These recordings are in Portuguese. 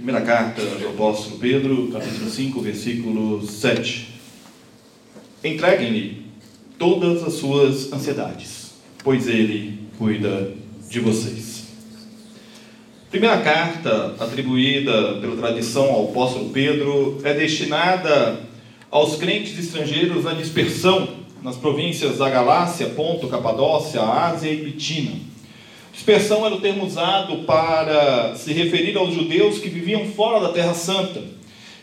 Primeira carta do apóstolo Pedro, capítulo 5, versículo 7. Entreguem-lhe todas as suas ansiedades, pois ele cuida de vocês. Primeira carta atribuída pela tradição ao apóstolo Pedro é destinada aos crentes estrangeiros na dispersão nas províncias da Galácia, Ponto, Capadócia, Ásia e Bitina Dispersão era o termo usado para se referir aos judeus que viviam fora da Terra Santa.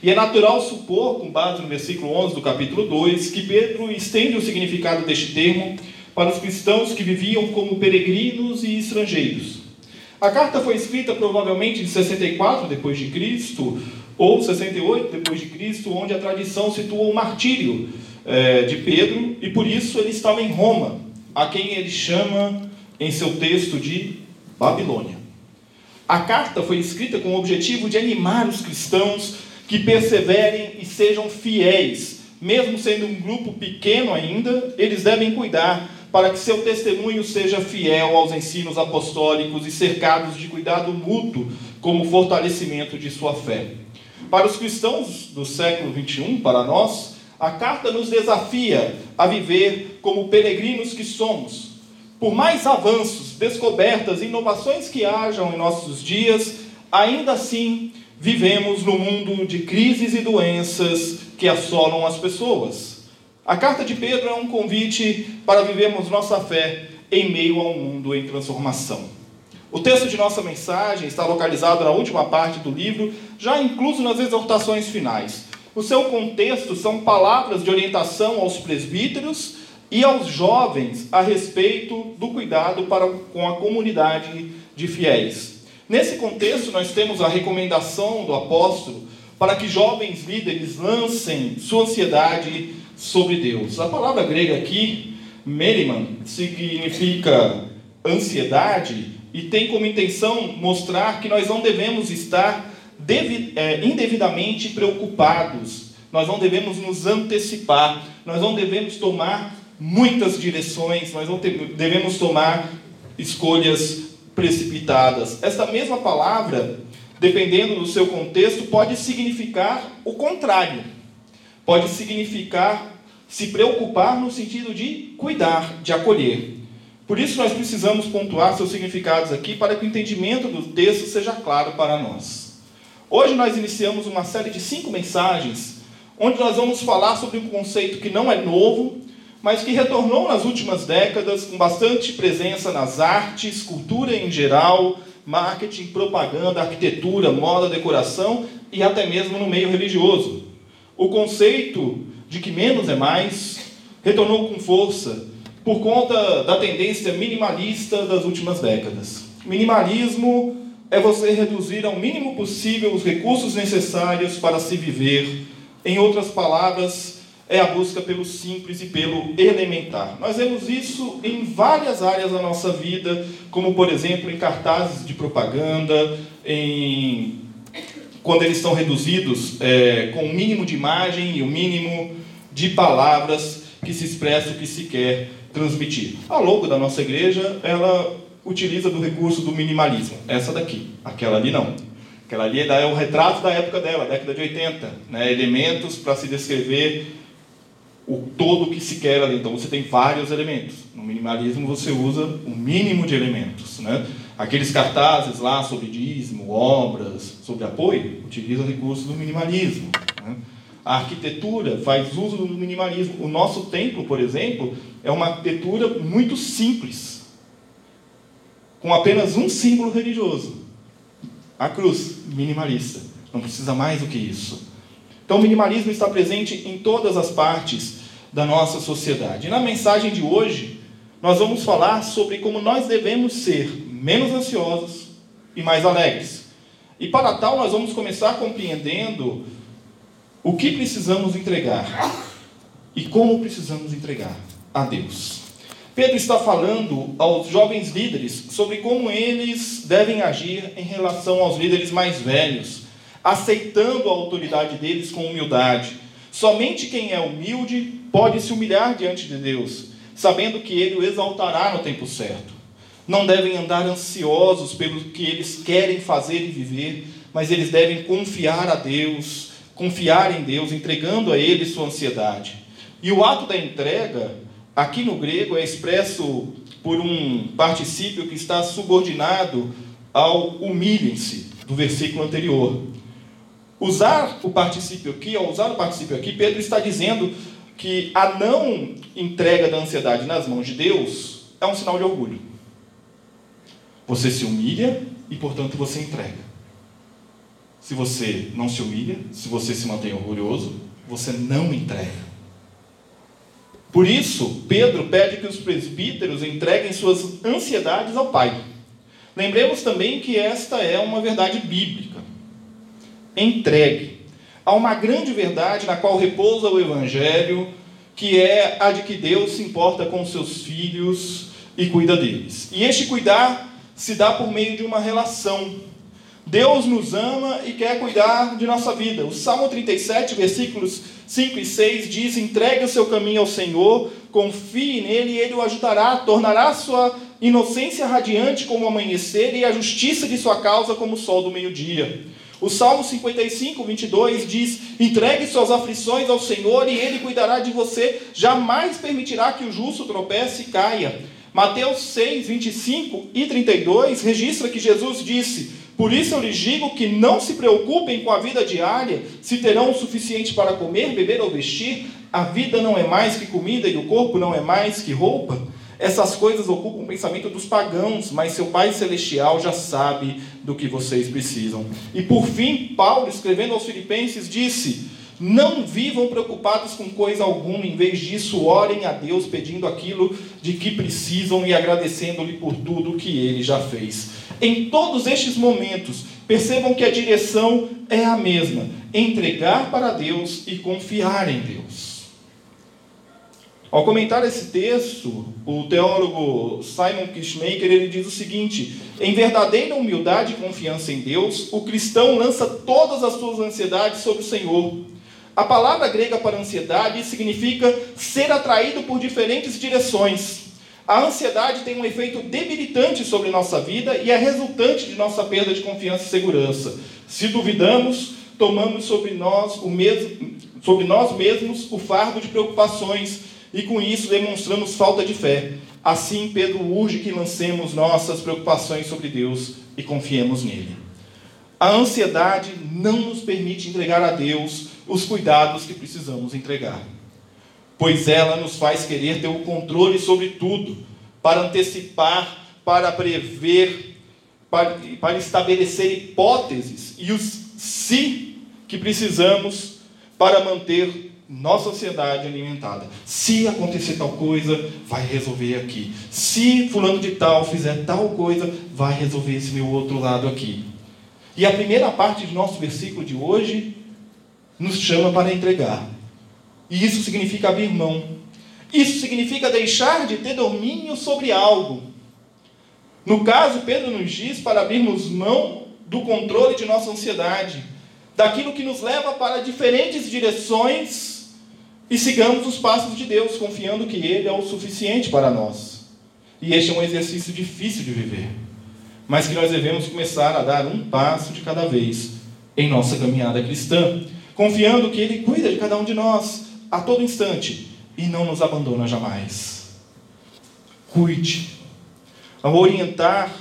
E é natural supor, com base no versículo 11 do capítulo 2, que Pedro estende o significado deste termo para os cristãos que viviam como peregrinos e estrangeiros. A carta foi escrita provavelmente em 64 depois de Cristo ou 68 depois de Cristo, onde a tradição situa o martírio eh, de Pedro e por isso ele estava em Roma, a quem ele chama em seu texto de Babilônia. A carta foi escrita com o objetivo de animar os cristãos que perseverem e sejam fiéis. Mesmo sendo um grupo pequeno ainda, eles devem cuidar para que seu testemunho seja fiel aos ensinos apostólicos e cercados de cuidado mútuo como fortalecimento de sua fé. Para os cristãos do século 21, para nós, a carta nos desafia a viver como peregrinos que somos, por mais avanços, descobertas e inovações que hajam em nossos dias, ainda assim vivemos no mundo de crises e doenças que assolam as pessoas. A carta de Pedro é um convite para vivermos nossa fé em meio a um mundo em transformação. O texto de nossa mensagem está localizado na última parte do livro, já incluso nas exortações finais. O seu contexto são palavras de orientação aos presbíteros e aos jovens a respeito do cuidado para com a comunidade de fiéis. Nesse contexto, nós temos a recomendação do apóstolo para que jovens líderes lancem sua ansiedade sobre Deus. A palavra grega aqui, meriman, significa ansiedade e tem como intenção mostrar que nós não devemos estar é, indevidamente preocupados, nós não devemos nos antecipar, nós não devemos tomar muitas direções, nós não devemos tomar escolhas precipitadas. Esta mesma palavra, dependendo do seu contexto, pode significar o contrário. Pode significar se preocupar no sentido de cuidar, de acolher. Por isso nós precisamos pontuar seus significados aqui para que o entendimento do texto seja claro para nós. Hoje nós iniciamos uma série de cinco mensagens onde nós vamos falar sobre um conceito que não é novo, mas que retornou nas últimas décadas com bastante presença nas artes, cultura em geral, marketing, propaganda, arquitetura, moda, decoração e até mesmo no meio religioso. O conceito de que menos é mais retornou com força por conta da tendência minimalista das últimas décadas. Minimalismo é você reduzir ao mínimo possível os recursos necessários para se viver. Em outras palavras, é a busca pelo simples e pelo elementar. Nós vemos isso em várias áreas da nossa vida, como por exemplo em cartazes de propaganda, em quando eles estão reduzidos é, com o mínimo de imagem e o mínimo de palavras que se expressa o que se quer transmitir. A logo da nossa igreja, ela utiliza do recurso do minimalismo. Essa daqui, aquela ali não. Aquela ali é o retrato da época dela, década de 80. Né? Elementos para se descrever o todo que se quer ali. Então você tem vários elementos. No minimalismo você usa o mínimo de elementos. Né? Aqueles cartazes lá sobre dízimo, obras, sobre apoio, utilizam recursos do minimalismo. Né? A arquitetura faz uso do minimalismo. O nosso templo, por exemplo, é uma arquitetura muito simples, com apenas um símbolo religioso: a cruz, minimalista. Não precisa mais do que isso. Então, o minimalismo está presente em todas as partes da nossa sociedade. Na mensagem de hoje, nós vamos falar sobre como nós devemos ser menos ansiosos e mais alegres. E para tal, nós vamos começar compreendendo o que precisamos entregar e como precisamos entregar a Deus. Pedro está falando aos jovens líderes sobre como eles devem agir em relação aos líderes mais velhos, aceitando a autoridade deles com humildade. Somente quem é humilde pode se humilhar diante de Deus, sabendo que ele o exaltará no tempo certo. Não devem andar ansiosos pelo que eles querem fazer e viver, mas eles devem confiar a Deus, confiar em Deus, entregando a Ele sua ansiedade. E o ato da entrega, aqui no grego, é expresso por um particípio que está subordinado ao humilhem-se, do versículo anterior. Usar o particípio aqui, ao usar o particípio aqui, Pedro está dizendo que a não entrega da ansiedade nas mãos de Deus é um sinal de orgulho. Você se humilha e, portanto, você entrega. Se você não se humilha, se você se mantém orgulhoso, você não entrega. Por isso, Pedro pede que os presbíteros entreguem suas ansiedades ao Pai. Lembremos também que esta é uma verdade bíblica. Entregue. Há uma grande verdade na qual repousa o Evangelho, que é a de que Deus se importa com seus filhos e cuida deles. E este cuidar se dá por meio de uma relação Deus nos ama e quer cuidar de nossa vida. O Salmo 37, versículos 5 e 6 diz: Entregue o seu caminho ao Senhor, confie nele e ele o ajudará, tornará sua inocência radiante como o amanhecer e a justiça de sua causa como o sol do meio-dia. O Salmo 55, 22 diz: Entregue suas aflições ao Senhor e ele cuidará de você, jamais permitirá que o justo tropece e caia. Mateus 6, 25 e 32 registra que Jesus disse: por isso eu lhes digo que não se preocupem com a vida diária, se terão o suficiente para comer, beber ou vestir. A vida não é mais que comida e o corpo não é mais que roupa. Essas coisas ocupam o pensamento dos pagãos, mas seu Pai Celestial já sabe do que vocês precisam. E por fim, Paulo, escrevendo aos Filipenses, disse: Não vivam preocupados com coisa alguma, em vez disso, orem a Deus pedindo aquilo de que precisam e agradecendo-lhe por tudo o que ele já fez. Em todos estes momentos, percebam que a direção é a mesma: entregar para Deus e confiar em Deus. Ao comentar esse texto, o teólogo Simon Kishmaker ele diz o seguinte: em verdadeira humildade e confiança em Deus, o cristão lança todas as suas ansiedades sobre o Senhor. A palavra grega para ansiedade significa ser atraído por diferentes direções. A ansiedade tem um efeito debilitante sobre nossa vida e é resultante de nossa perda de confiança e segurança. Se duvidamos, tomamos sobre nós, o mesmo, sobre nós mesmos o fardo de preocupações e com isso demonstramos falta de fé. Assim, Pedro urge que lancemos nossas preocupações sobre Deus e confiemos nele. A ansiedade não nos permite entregar a Deus os cuidados que precisamos entregar pois ela nos faz querer ter o controle sobre tudo, para antecipar, para prever, para, para estabelecer hipóteses e os se que precisamos para manter nossa ansiedade alimentada. Se acontecer tal coisa, vai resolver aqui. Se fulano de tal fizer tal coisa, vai resolver esse meu outro lado aqui. E a primeira parte do nosso versículo de hoje nos chama para entregar. E isso significa abrir mão. Isso significa deixar de ter domínio sobre algo. No caso, Pedro nos diz para abrirmos mão do controle de nossa ansiedade, daquilo que nos leva para diferentes direções e sigamos os passos de Deus, confiando que Ele é o suficiente para nós. E este é um exercício difícil de viver, mas que nós devemos começar a dar um passo de cada vez em nossa caminhada cristã, confiando que Ele cuida de cada um de nós, a todo instante e não nos abandona jamais. Cuide. Ao orientar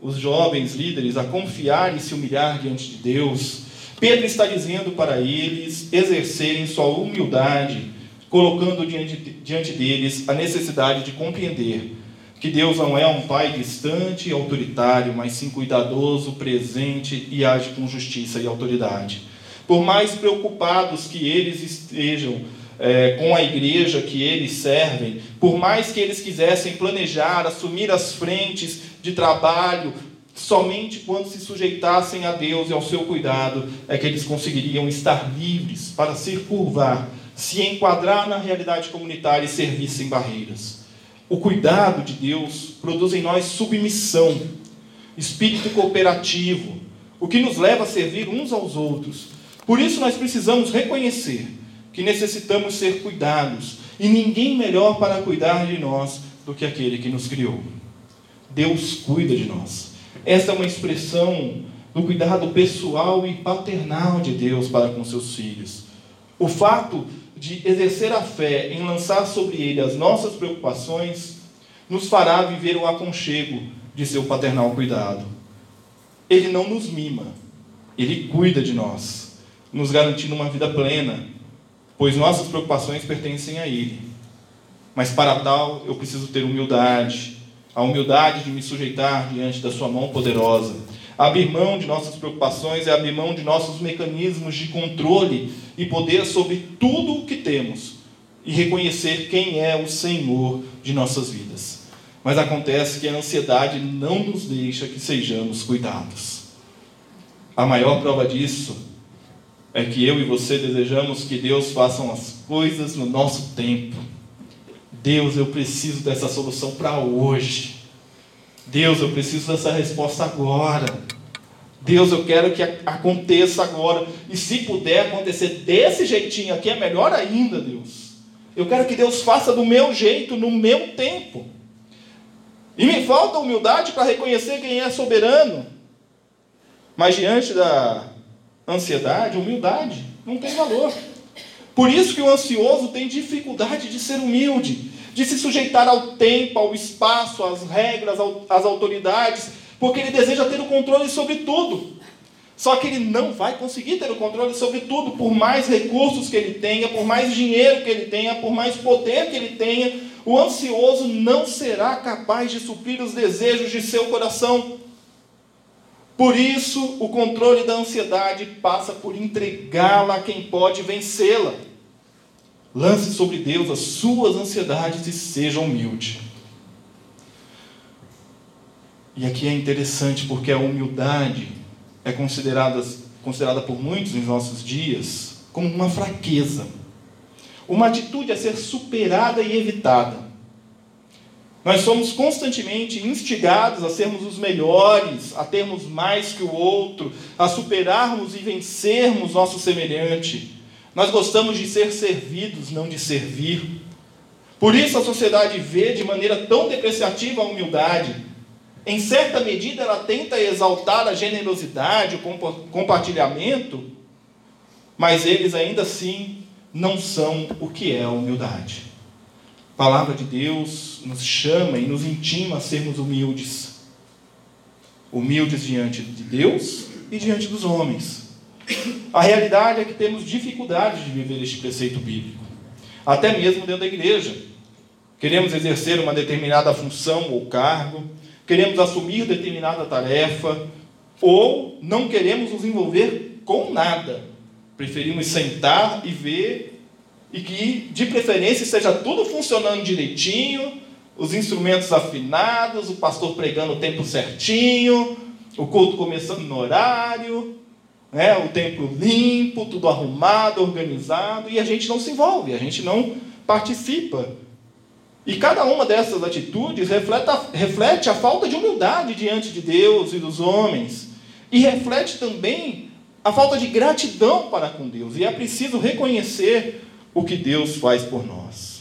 os jovens líderes a confiar e se humilhar diante de Deus, Pedro está dizendo para eles exercerem sua humildade, colocando diante, diante deles a necessidade de compreender que Deus não é um pai distante e autoritário, mas sim cuidadoso, presente e age com justiça e autoridade. Por mais preocupados que eles estejam é, com a igreja que eles servem, por mais que eles quisessem planejar, assumir as frentes de trabalho, somente quando se sujeitassem a Deus e ao seu cuidado é que eles conseguiriam estar livres para se curvar, se enquadrar na realidade comunitária e servir sem barreiras. O cuidado de Deus produz em nós submissão, espírito cooperativo, o que nos leva a servir uns aos outros. Por isso nós precisamos reconhecer que necessitamos ser cuidados e ninguém melhor para cuidar de nós do que aquele que nos criou. Deus cuida de nós. Essa é uma expressão do cuidado pessoal e paternal de Deus para com seus filhos. O fato de exercer a fé em lançar sobre ele as nossas preocupações nos fará viver o aconchego de seu paternal cuidado. Ele não nos mima, ele cuida de nós, nos garantindo uma vida plena, pois nossas preocupações pertencem a ele. Mas para tal, eu preciso ter humildade, a humildade de me sujeitar diante da sua mão poderosa. Abrir mão de nossas preocupações é abrir mão de nossos mecanismos de controle e poder sobre tudo o que temos e reconhecer quem é o Senhor de nossas vidas. Mas acontece que a ansiedade não nos deixa que sejamos cuidados. A maior prova disso é que eu e você desejamos que Deus faça as coisas no nosso tempo. Deus, eu preciso dessa solução para hoje. Deus, eu preciso dessa resposta agora. Deus, eu quero que aconteça agora. E se puder acontecer desse jeitinho aqui, é melhor ainda, Deus. Eu quero que Deus faça do meu jeito, no meu tempo. E me falta humildade para reconhecer quem é soberano. Mas diante da ansiedade, humildade não tem valor. Por isso que o ansioso tem dificuldade de ser humilde, de se sujeitar ao tempo, ao espaço, às regras, às autoridades, porque ele deseja ter o controle sobre tudo. Só que ele não vai conseguir ter o controle sobre tudo, por mais recursos que ele tenha, por mais dinheiro que ele tenha, por mais poder que ele tenha, o ansioso não será capaz de suprir os desejos de seu coração. Por isso, o controle da ansiedade passa por entregá-la a quem pode vencê-la. Lance sobre Deus as suas ansiedades e seja humilde. E aqui é interessante porque a humildade é considerada, considerada por muitos em nossos dias como uma fraqueza uma atitude a ser superada e evitada. Nós somos constantemente instigados a sermos os melhores, a termos mais que o outro, a superarmos e vencermos nosso semelhante. Nós gostamos de ser servidos, não de servir. Por isso a sociedade vê de maneira tão depreciativa a humildade. Em certa medida, ela tenta exaltar a generosidade, o compartilhamento, mas eles ainda assim não são o que é a humildade. A palavra de Deus nos chama e nos intima a sermos humildes. Humildes diante de Deus e diante dos homens. A realidade é que temos dificuldade de viver este preceito bíblico, até mesmo dentro da igreja. Queremos exercer uma determinada função ou cargo, queremos assumir determinada tarefa, ou não queremos nos envolver com nada, Preferimos sentar e ver e que, de preferência, esteja tudo funcionando direitinho, os instrumentos afinados, o pastor pregando o tempo certinho, o culto começando no horário, né, o templo limpo, tudo arrumado, organizado, e a gente não se envolve, a gente não participa. E cada uma dessas atitudes reflete a, reflete a falta de humildade diante de Deus e dos homens, e reflete também a falta de gratidão para com Deus. E é preciso reconhecer o que Deus faz por nós.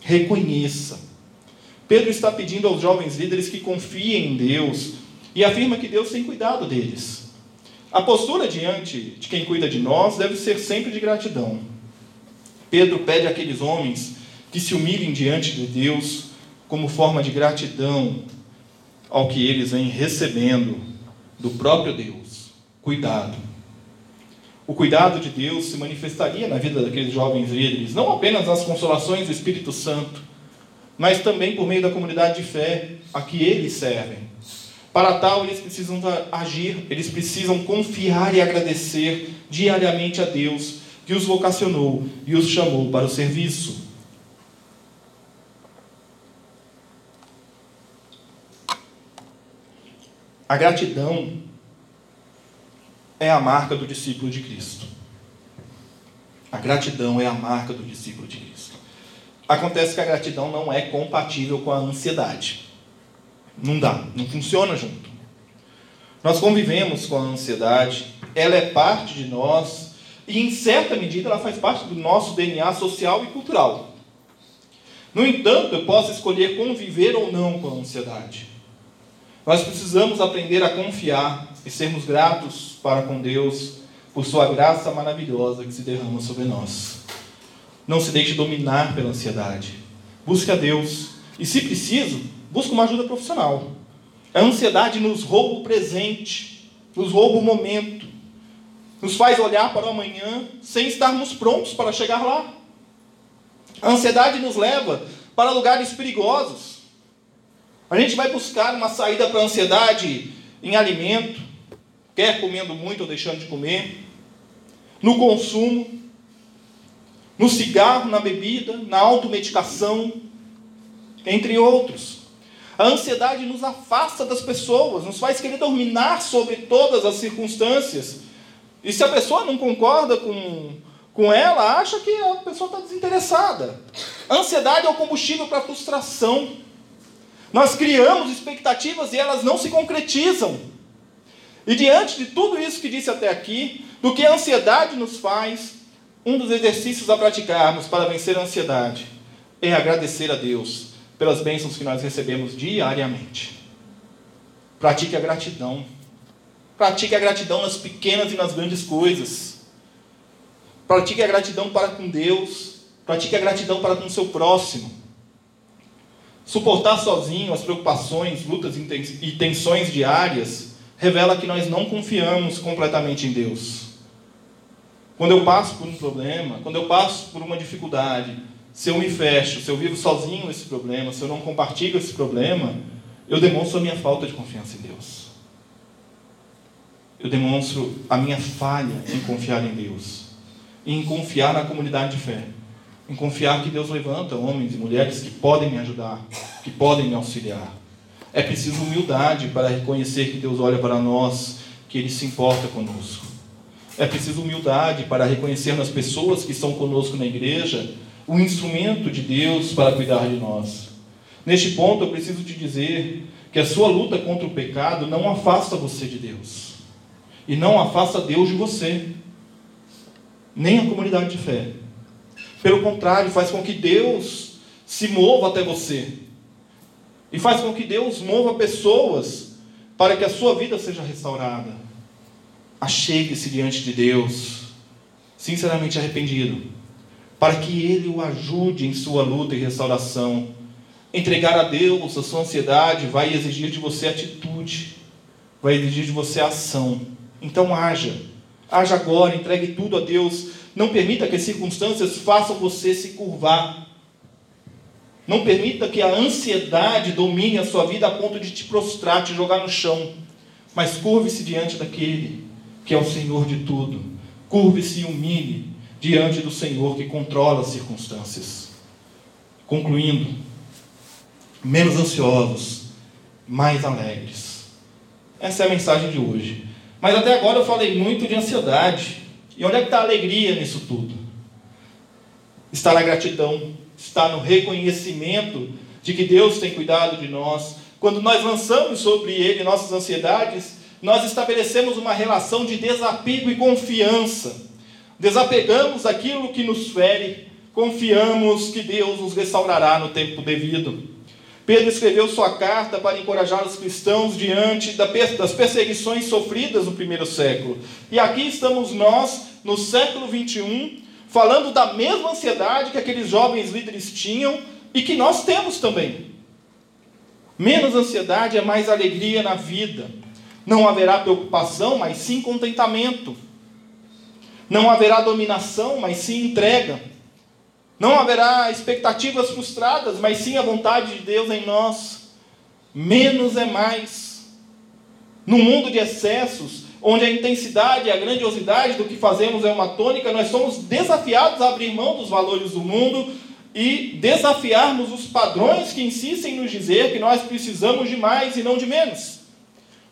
Reconheça. Pedro está pedindo aos jovens líderes que confiem em Deus e afirma que Deus tem cuidado deles. A postura diante de quem cuida de nós deve ser sempre de gratidão. Pedro pede àqueles homens que se humilhem diante de Deus como forma de gratidão ao que eles vêm recebendo do próprio Deus. Cuidado o cuidado de Deus se manifestaria na vida daqueles jovens líderes, não apenas nas consolações do Espírito Santo, mas também por meio da comunidade de fé a que eles servem. Para tal, eles precisam agir, eles precisam confiar e agradecer diariamente a Deus que os vocacionou e os chamou para o serviço. A gratidão é a marca do discípulo de Cristo. A gratidão é a marca do discípulo de Cristo. Acontece que a gratidão não é compatível com a ansiedade. Não dá, não funciona junto. Nós convivemos com a ansiedade, ela é parte de nós e, em certa medida, ela faz parte do nosso DNA social e cultural. No entanto, eu posso escolher conviver ou não com a ansiedade. Nós precisamos aprender a confiar e sermos gratos para com Deus por Sua graça maravilhosa que se derrama sobre nós. Não se deixe dominar pela ansiedade. Busque a Deus. E, se preciso, busque uma ajuda profissional. A ansiedade nos rouba o presente, nos rouba o momento, nos faz olhar para o amanhã sem estarmos prontos para chegar lá. A ansiedade nos leva para lugares perigosos. A gente vai buscar uma saída para a ansiedade em alimento, quer comendo muito ou deixando de comer, no consumo, no cigarro, na bebida, na automedicação, entre outros. A ansiedade nos afasta das pessoas, nos faz querer dominar sobre todas as circunstâncias. E se a pessoa não concorda com, com ela, acha que a pessoa está desinteressada. A ansiedade é o combustível para a frustração. Nós criamos expectativas e elas não se concretizam. E diante de tudo isso que disse até aqui, do que a ansiedade nos faz, um dos exercícios a praticarmos para vencer a ansiedade é agradecer a Deus pelas bênçãos que nós recebemos diariamente. Pratique a gratidão. Pratique a gratidão nas pequenas e nas grandes coisas. Pratique a gratidão para com Deus. Pratique a gratidão para com o seu próximo. Suportar sozinho as preocupações, lutas e tensões diárias revela que nós não confiamos completamente em Deus. Quando eu passo por um problema, quando eu passo por uma dificuldade, se eu me fecho, se eu vivo sozinho esse problema, se eu não compartilho esse problema, eu demonstro a minha falta de confiança em Deus. Eu demonstro a minha falha em confiar em Deus, em confiar na comunidade de fé, em confiar que Deus levanta homens e mulheres que podem me ajudar, que podem me auxiliar. É preciso humildade para reconhecer que Deus olha para nós, que Ele se importa conosco. É preciso humildade para reconhecer nas pessoas que estão conosco na igreja o instrumento de Deus para cuidar de nós. Neste ponto, eu preciso te dizer que a sua luta contra o pecado não afasta você de Deus. E não afasta Deus de você. Nem a comunidade de fé. Pelo contrário, faz com que Deus se mova até você. E faz com que Deus mova pessoas para que a sua vida seja restaurada. Achegue-se diante de Deus, sinceramente arrependido para que Ele o ajude em sua luta e restauração. Entregar a Deus a sua ansiedade vai exigir de você atitude, vai exigir de você ação. Então haja, haja agora, entregue tudo a Deus. Não permita que as circunstâncias façam você se curvar. Não permita que a ansiedade domine a sua vida a ponto de te prostrar, te jogar no chão. Mas curve-se diante daquele que é o Senhor de tudo. Curve-se e humilhe diante do Senhor que controla as circunstâncias. Concluindo, menos ansiosos, mais alegres. Essa é a mensagem de hoje. Mas até agora eu falei muito de ansiedade. E onde é que está a alegria nisso tudo? Está na gratidão, está no reconhecimento de que Deus tem cuidado de nós. Quando nós lançamos sobre Ele nossas ansiedades, nós estabelecemos uma relação de desapego e confiança desapegamos aquilo que nos fere, confiamos que Deus nos restaurará no tempo devido. Pedro escreveu sua carta para encorajar os cristãos diante das perseguições sofridas no primeiro século. E aqui estamos nós, no século 21, falando da mesma ansiedade que aqueles jovens líderes tinham e que nós temos também. Menos ansiedade é mais alegria na vida. Não haverá preocupação, mas sim contentamento. Não haverá dominação, mas sim entrega. Não haverá expectativas frustradas, mas sim a vontade de Deus em nós. Menos é mais. No mundo de excessos, onde a intensidade e a grandiosidade do que fazemos é uma tônica, nós somos desafiados a abrir mão dos valores do mundo e desafiarmos os padrões que insistem nos dizer que nós precisamos de mais e não de menos.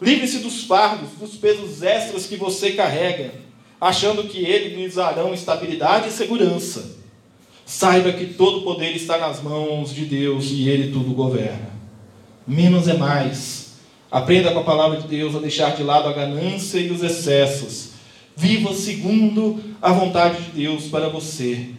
Livre-se dos fardos, dos pesos extras que você carrega, achando que eles lhes darão estabilidade e segurança. Saiba que todo poder está nas mãos de Deus e Ele tudo governa. Menos é mais. Aprenda com a palavra de Deus a deixar de lado a ganância e os excessos. Viva segundo a vontade de Deus para você.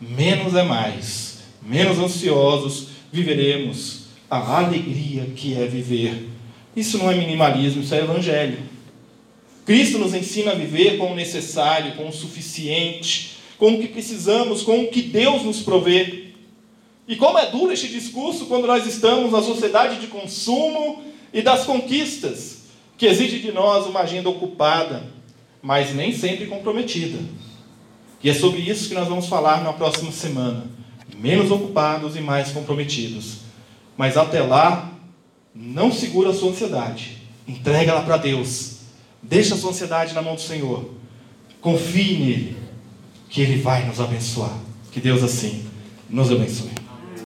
Menos é mais. Menos ansiosos viveremos a alegria que é viver. Isso não é minimalismo, isso é evangelho. Cristo nos ensina a viver com o necessário, com o suficiente, com o que precisamos, com o que Deus nos provê. E como é duro este discurso quando nós estamos na sociedade de consumo e das conquistas, que exige de nós uma agenda ocupada, mas nem sempre comprometida. E é sobre isso que nós vamos falar na próxima semana. Menos ocupados e mais comprometidos. Mas até lá, não segura a sua ansiedade. Entrega ela para Deus. Deixa a sua ansiedade na mão do Senhor. Confie nele, que Ele vai nos abençoar. Que Deus assim nos abençoe.